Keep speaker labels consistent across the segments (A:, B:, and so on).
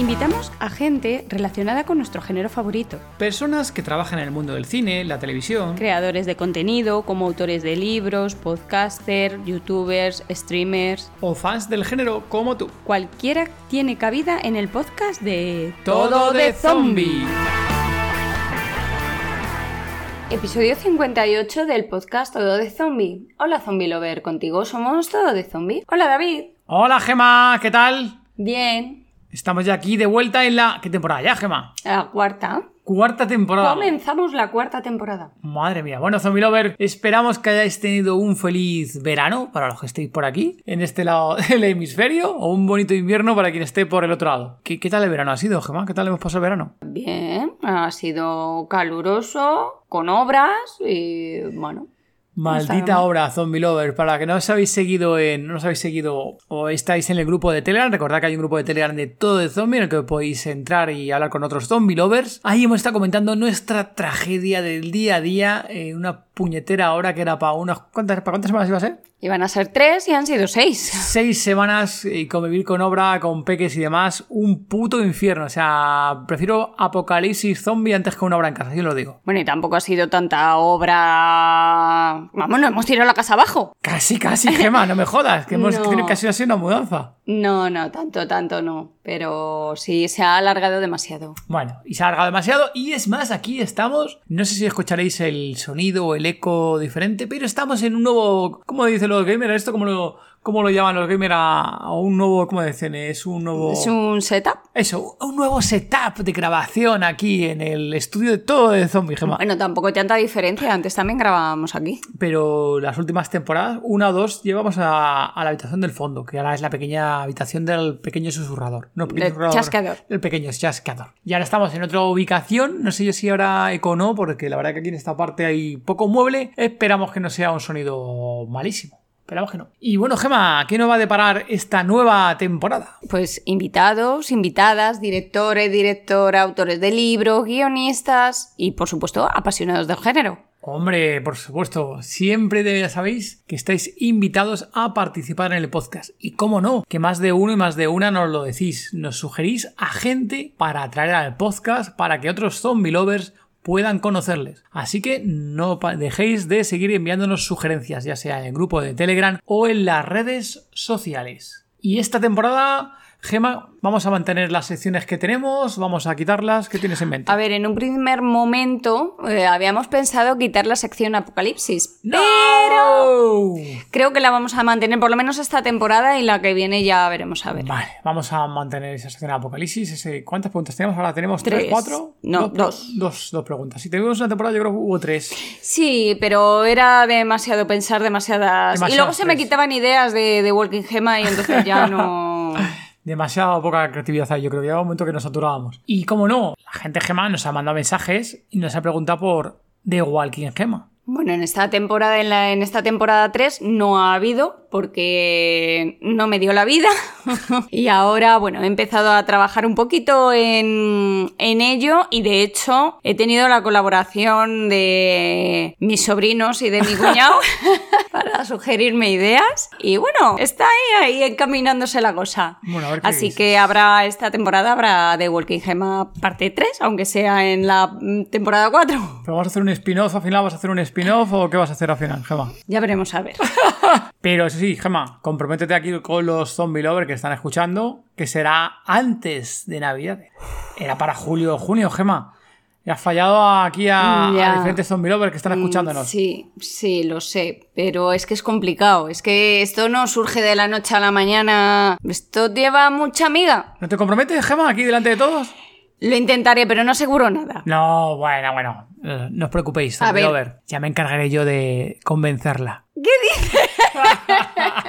A: Invitamos a gente relacionada con nuestro género favorito.
B: Personas que trabajan en el mundo del cine, la televisión.
A: Creadores de contenido, como autores de libros, podcasters, youtubers, streamers.
B: O fans del género como tú.
A: Cualquiera tiene cabida en el podcast de
B: Todo de Zombie.
A: Episodio 58 del podcast Todo de Zombie. Hola Zombie Lover, contigo somos Todo de Zombie. Hola David.
B: Hola Gema, ¿qué tal?
A: Bien.
B: Estamos ya aquí de vuelta en la... ¿Qué temporada ya, Gema?
A: La cuarta.
B: Cuarta temporada.
A: Comenzamos la cuarta temporada.
B: Madre mía. Bueno, Zombie Lover, esperamos que hayáis tenido un feliz verano para los que estéis por aquí, en este lado del hemisferio, o un bonito invierno para quien esté por el otro lado. ¿Qué, qué tal el verano ha sido, Gema? ¿Qué tal hemos pasado el verano?
A: Bien, ha sido caluroso, con obras y bueno.
B: Maldita obra, Zombie Lover. Para que no os habéis seguido en. No os habéis seguido o estáis en el grupo de Telegram, recordad que hay un grupo de Telegram de todo de zombie en el que podéis entrar y hablar con otros zombie lovers. Ahí hemos estado comentando nuestra tragedia del día a día en una puñetera hora que era para unas. ¿Cuántas, ¿Para cuántas semanas iba a ser?
A: Iban a ser tres y han sido seis.
B: Seis semanas y convivir con obra, con peques y demás. Un puto infierno. O sea, prefiero apocalipsis zombie antes que una obra en casa, yo lo digo.
A: Bueno, y tampoco ha sido tanta obra. Vamos, no hemos tirado la casa abajo.
B: Casi, casi, Gema, no me jodas. Que hemos
A: No.
B: así una mudanza.
A: No, no, tanto, tanto no. Pero sí se ha alargado demasiado.
B: Bueno, y se ha alargado demasiado. Y es más, aquí estamos. No sé si escucharéis el sonido o el eco diferente, pero estamos en un nuevo. ¿Cómo dicen los gamers? ¿Esto cómo lo, cómo lo llaman los gamers a, a un nuevo. ¿Cómo dicen? Es un nuevo.
A: Es un setup.
B: Eso, un nuevo setup de grabación aquí en el estudio de todo de Zombie Gema.
A: Bueno, tampoco hay tanta diferencia. Antes también grabábamos aquí.
B: Pero las últimas temporadas, una o dos, llevamos a, a la habitación del fondo, que ahora es la pequeña habitación del pequeño susurrador. No, pequeño
A: Del
B: susurrador,
A: chasqueador.
B: El pequeño chasqueador. Y ahora estamos en otra ubicación, no sé yo si ahora eco o no, porque la verdad que aquí en esta parte hay poco mueble. Esperamos que no sea un sonido malísimo. Esperamos que no. Y bueno, Gema, ¿qué nos va a deparar esta nueva temporada?
A: Pues invitados, invitadas, directores, directora, autores de libros, guionistas y, por supuesto, apasionados del género.
B: Hombre, por supuesto, siempre de- ya sabéis que estáis invitados a participar en el podcast. Y cómo no, que más de uno y más de una nos lo decís. Nos sugerís a gente para atraer al podcast para que otros zombie lovers puedan conocerles. Así que no dejéis de seguir enviándonos sugerencias, ya sea en el grupo de Telegram o en las redes sociales. Y esta temporada, Gema, vamos a mantener las secciones que tenemos, vamos a quitarlas. ¿Qué tienes en mente?
A: A ver, en un primer momento eh, habíamos pensado quitar la sección Apocalipsis,
B: ¡No!
A: pero creo que la vamos a mantener por lo menos esta temporada y la que viene ya veremos a ver.
B: Vale, vamos a mantener esa sección Apocalipsis. Ese, ¿Cuántas preguntas tenemos? Ahora tenemos tres,
A: Tres.
B: cuatro.
A: No,
B: dos.
A: dos.
B: Dos, dos preguntas. Si tuvimos una temporada, yo creo que hubo tres.
A: Sí, pero era demasiado pensar demasiadas... y luego se me quitaban ideas de, de Walking Gema y entonces ya no...
B: Demasiada poca creatividad hay. Yo creo que llegaba un momento que nos saturábamos. Y como no, la gente Gema nos ha mandado mensajes y nos ha preguntado por The Walking Gema.
A: Bueno, en esta temporada, en, la, en esta temporada 3 no ha habido porque no me dio la vida. y ahora, bueno, he empezado a trabajar un poquito en, en ello y de hecho he tenido la colaboración de mis sobrinos y de mi cuñado para sugerirme ideas. Y bueno, está ahí, ahí encaminándose la cosa.
B: Bueno, a ver qué
A: Así
B: dices.
A: que habrá esta temporada, habrá The Walking Gema parte 3, aunque sea en la mm, temporada 4.
B: ¿Pero vamos a hacer un spin-off al final? ¿Vas a hacer un spin-off o qué vas a hacer al final, Gema?
A: Ya veremos a ver.
B: Pero eso sí, Gema, comprométete aquí con los zombie lovers que están escuchando, que será antes de Navidad. Era para julio o junio, Gema. Y has fallado aquí a, a diferentes zombie lovers que están escuchándonos.
A: Mm, Sí, sí, lo sé, pero es que es complicado. Es que esto no surge de la noche a la mañana. Esto lleva mucha amiga.
B: ¿No te comprometes, Gema, aquí delante de todos?
A: Lo intentaré, pero no aseguro nada.
B: No, bueno, bueno. eh, no os preocupéis,
A: A ver.
B: Ya me encargaré yo de convencerla.
A: ¿Qué dices?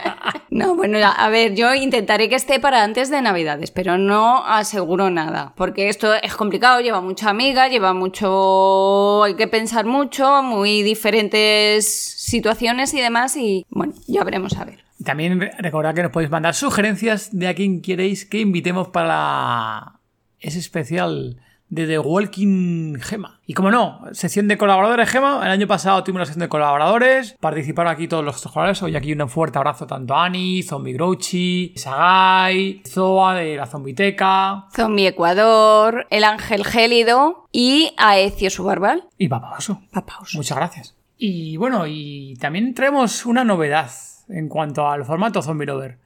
A: No, bueno, a ver, yo intentaré que esté para antes de Navidades, pero no aseguro nada, porque esto es complicado, lleva mucha amiga, lleva mucho, hay que pensar mucho, muy diferentes situaciones y demás, y bueno, ya veremos a ver.
B: También recordad que nos podéis mandar sugerencias de a quien queréis que invitemos para ese especial de The Walking Gema. Y como no, sección de colaboradores Gema. El año pasado tuvimos la sección de colaboradores. Participaron aquí todos los colaboradores. Hoy aquí un fuerte abrazo tanto a Ani, Zombie Grouchy, Sagai, Zoa de la Zombiteca,
A: Zombie Ecuador, El Ángel Gélido y Aecio Subarbal.
B: Y Papaoso.
A: Papaoso.
B: Muchas gracias. Y bueno, y también traemos una novedad en cuanto al formato Zombie Lover.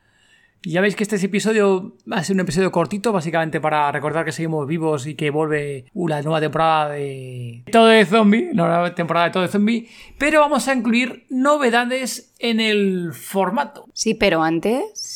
B: Ya veis que este episodio va a ser un episodio cortito, básicamente para recordar que seguimos vivos y que vuelve la nueva temporada de Todo de Zombie, la nueva temporada de Todo de Zombie, pero vamos a incluir novedades en el formato.
A: Sí, pero antes...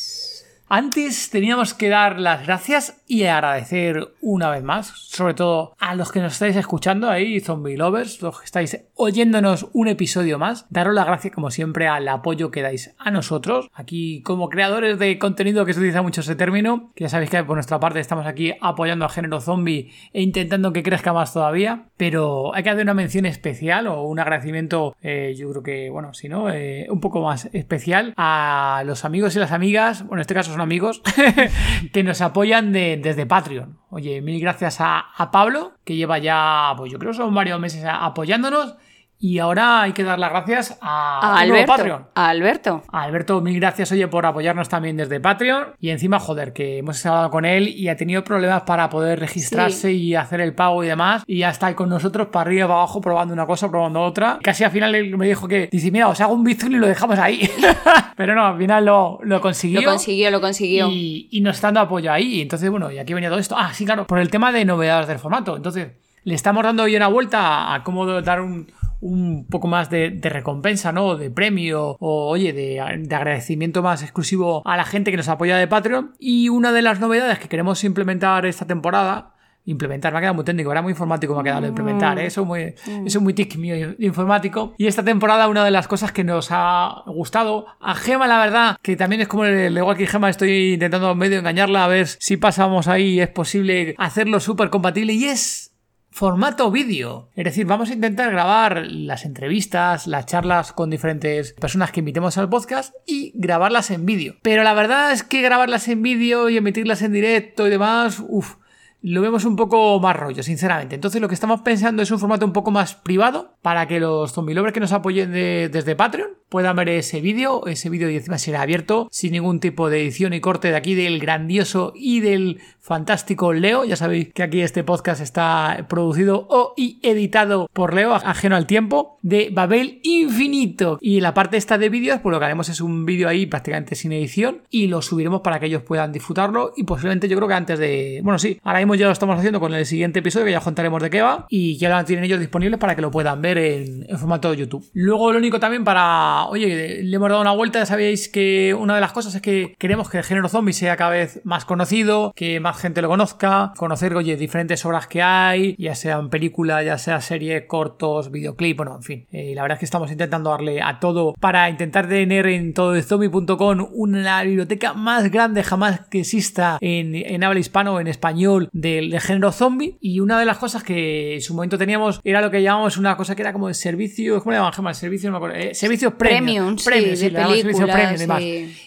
B: Antes teníamos que dar las gracias y agradecer una vez más, sobre todo a los que nos estáis escuchando ahí, zombie lovers, los que estáis oyéndonos un episodio más. Daros las gracias como siempre al apoyo que dais a nosotros, aquí como creadores de contenido que se utiliza mucho ese término, ya sabéis que por nuestra parte estamos aquí apoyando al género zombie e intentando que crezca más todavía, pero hay que hacer una mención especial o un agradecimiento, eh, yo creo que, bueno, si no, eh, un poco más especial a los amigos y las amigas, bueno, en este caso son amigos, que nos apoyan desde Patreon. Oye, mil gracias a, Pablo, que lleva ya, pues yo creo son varios meses apoyándonos y ahora hay que dar las gracias a,
A: Alberto.
B: Patreon.
A: A Alberto.
B: A Alberto, mil gracias, oye, por apoyarnos también desde Patreon. Y encima, joder, que hemos hablado con él y ha tenido problemas para poder registrarse y hacer el pago y demás. Y ya está ahí con nosotros para arriba y para abajo probando una cosa, probando otra. Casi al final él me dijo que, dice, mira, os hago un bizun y lo dejamos ahí. Pero no, al final lo, lo consiguió.
A: Lo consiguió, lo consiguió.
B: Y, y nos está dando apoyo ahí. Entonces, bueno, y aquí venía todo esto. Ah, sí, claro, por el tema de novedades del formato. Entonces, le estamos dando hoy una vuelta a cómo dar un un poco más de, recompensa, ¿no? De premio o, oye, de, agradecimiento más exclusivo a la gente que nos apoya de Patreon. Y una de las novedades que queremos implementar esta temporada implementar, me ha quedado muy técnico, era muy informático me ha quedado implementar, ¿eh? eso, muy, mm. eso es muy tic mío informático. Y esta temporada una de las cosas que nos ha gustado, a Gema la verdad, que también es como el igual que Gema, estoy intentando medio engañarla a ver si pasamos ahí, es posible hacerlo súper compatible y es formato vídeo. Es decir, vamos a intentar grabar las entrevistas, las charlas con diferentes personas que invitemos al podcast y grabarlas en vídeo. Pero la verdad es que grabarlas en vídeo y emitirlas en directo y demás, uff, lo vemos un poco más rollo, sinceramente. Entonces lo que estamos pensando es un formato un poco más privado para que los zombie lovers que nos apoyen desde Patreon puedan ver ese vídeo. Ese vídeo y encima será abierto sin ningún tipo de edición y corte de aquí del grandioso y del fantástico Leo. Ya sabéis que aquí este podcast está producido o y editado por Leo, ajeno al tiempo, de Babel Infinito. Y la parte esta de vídeos, pues lo que haremos es un vídeo ahí prácticamente sin edición y lo subiremos para que ellos puedan disfrutarlo y posiblemente yo creo que antes de... Bueno, sí, ahora mismo ya lo estamos haciendo con el siguiente episodio que ya contaremos de qué va y ya lo tienen ellos disponibles para que lo puedan ver en, en formato de YouTube. Luego lo único también para oye, le hemos dado una vuelta, ya sabéis que una de las cosas es que queremos que el género zombie sea cada vez más conocido, que más gente lo conozca, conocer, oye, diferentes obras que hay, ya sean películas, ya sea serie, cortos, videoclip, bueno, en fin. Eh, la verdad es que estamos intentando darle a todo para intentar tener en todo zombie.com una biblioteca más grande jamás que exista en, habla hispano o en español del, género zombie. Y una de las cosas que en su momento teníamos era lo que llamamos una cosa que era como de servicio, ¿cómo le llaman? El servicio, no me acuerdo. Eh, servicios premium.
A: Premium, sí,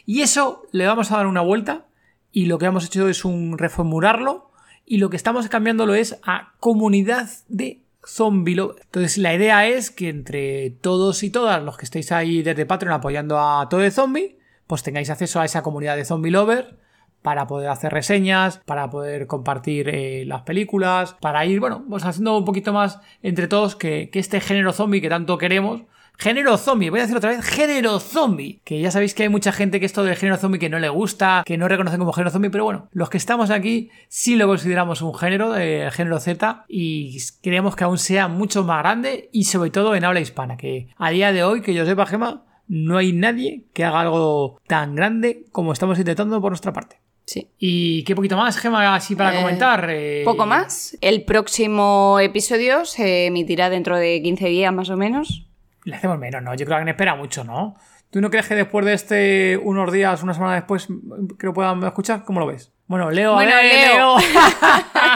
B: y eso le vamos a dar una vuelta y lo que hemos hecho es un reformularlo y lo que estamos cambiándolo es a comunidad de zombie Entonces la idea es que entre todos y todas los que estéis ahí desde Patreon apoyando a todo de zombie, pues tengáis acceso a esa comunidad de zombie lover para poder hacer reseñas, para poder compartir eh, las películas, para ir, bueno, pues haciendo un poquito más entre todos que, este género zombie que tanto queremos, Género zombie, voy a decir otra vez, género zombie. Que ya sabéis que hay mucha gente que esto del género zombie que no le gusta, que no reconocen como género zombie, pero bueno, los que estamos aquí sí lo consideramos un género, de género Z, y creemos que aún sea mucho más grande y sobre todo en habla hispana, que a día de hoy, que yo sepa, Gema, no hay nadie que haga algo tan grande como estamos intentando por nuestra parte.
A: Sí.
B: ¿Y qué poquito más, Gema, así para eh, comentar?
A: Eh, poco más. El próximo episodio se emitirá dentro de 15 días más o menos.
B: Le hacemos menos, ¿no? Yo creo que me espera mucho, ¿no? ¿Tú no crees que después de este, unos días, una semana después, que lo puedan escuchar? ¿Cómo lo ves? Bueno, Leo,
A: Bueno,
B: a ver,
A: Leo.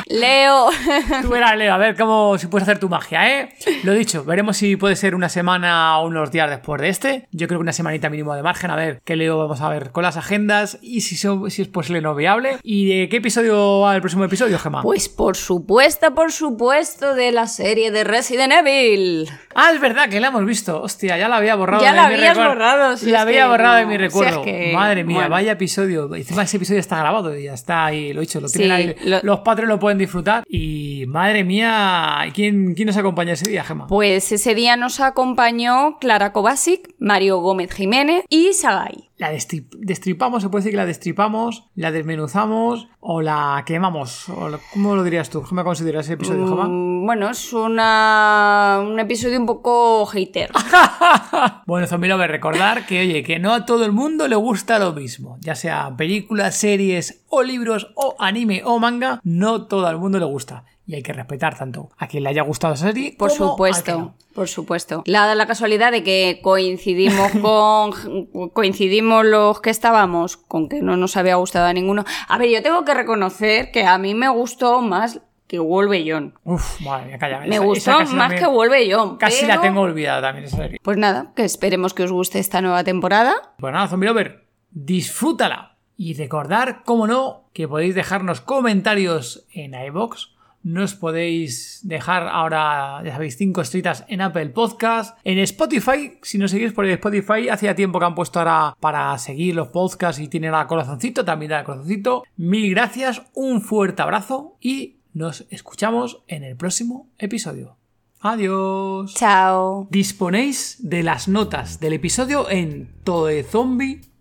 A: Leo.
B: Tú verás, Leo, a ver cómo si puedes hacer tu magia, ¿eh? Lo dicho, veremos si puede ser una semana o unos días después de este. Yo creo que una semanita mínimo de margen, a ver qué Leo vamos a ver con las agendas y si, so- si es posible no viable. ¿Y de qué episodio va el próximo episodio, Gemma?
A: Pues por supuesto, por supuesto, de la serie de Resident Evil.
B: Ah, es verdad que la hemos visto. Hostia, ya la había borrado.
A: Ya
B: de
A: la
B: mi
A: habías
B: recuerdo.
A: borrado, si
B: la había
A: que
B: borrado de mi
A: si es
B: recuerdo.
A: que-
B: Madre mía,
A: bueno.
B: vaya episodio. Encima ese episodio está grabado y ya está ahí, lo he dicho, lo tienen
A: Sí,
B: ahí.
A: lo-
B: Los padres lo pueden disfrutar. Y madre mía, ¿quién, quién nos acompaña ese día, Gemma?
A: Pues ese día nos acompañó Clara Kovacic, Mario Gómez Jiménez y Sagai.
B: La destrip- destripamos, se puede decir que la destripamos, la desmenuzamos o la quemamos. O la- ¿Cómo lo dirías tú? ¿Cómo consideras ese episodio?
A: Mm, Bueno, es una, un episodio un poco hater.
B: Bueno, Zombie Lover, recordar que, oye, que no a todo el mundo le gusta lo mismo. Ya sea películas, series, o libros, o anime, o manga, no todo el mundo le gusta. Y hay que respetar tanto a quien le haya gustado esa serie
A: Por
B: como al que
A: supuesto,
B: no.
A: por supuesto. La, la casualidad de que coincidimos con coincidimos los que estábamos con que no nos había gustado a ninguno. A ver, yo tengo que reconocer que a mí me gustó más que Wolverine.
B: Uf, madre mía, calla.
A: Me
B: esa-
A: gustó más que Wolverine.
B: Casi
A: pero-
B: la tengo olvidada también esa serie.
A: Pues nada, que esperemos que os guste esta nueva temporada.
B: Pues nada, Zombie Lover, disfrútala. Y recordar, como no, que podéis dejarnos comentarios en iBox. Nos podéis dejar ahora, ya sabéis, cinco estrellitas en Apple Podcast. En Spotify, si nos seguís por Spotify, hacía tiempo que han puesto ahora para seguir los podcasts y tienen el corazoncito, también da el corazoncito. Mil gracias, un fuerte abrazo y nos escuchamos en el próximo episodio. Adiós.
A: Chao.
B: Disponéis de las notas del episodio en todezombie.com.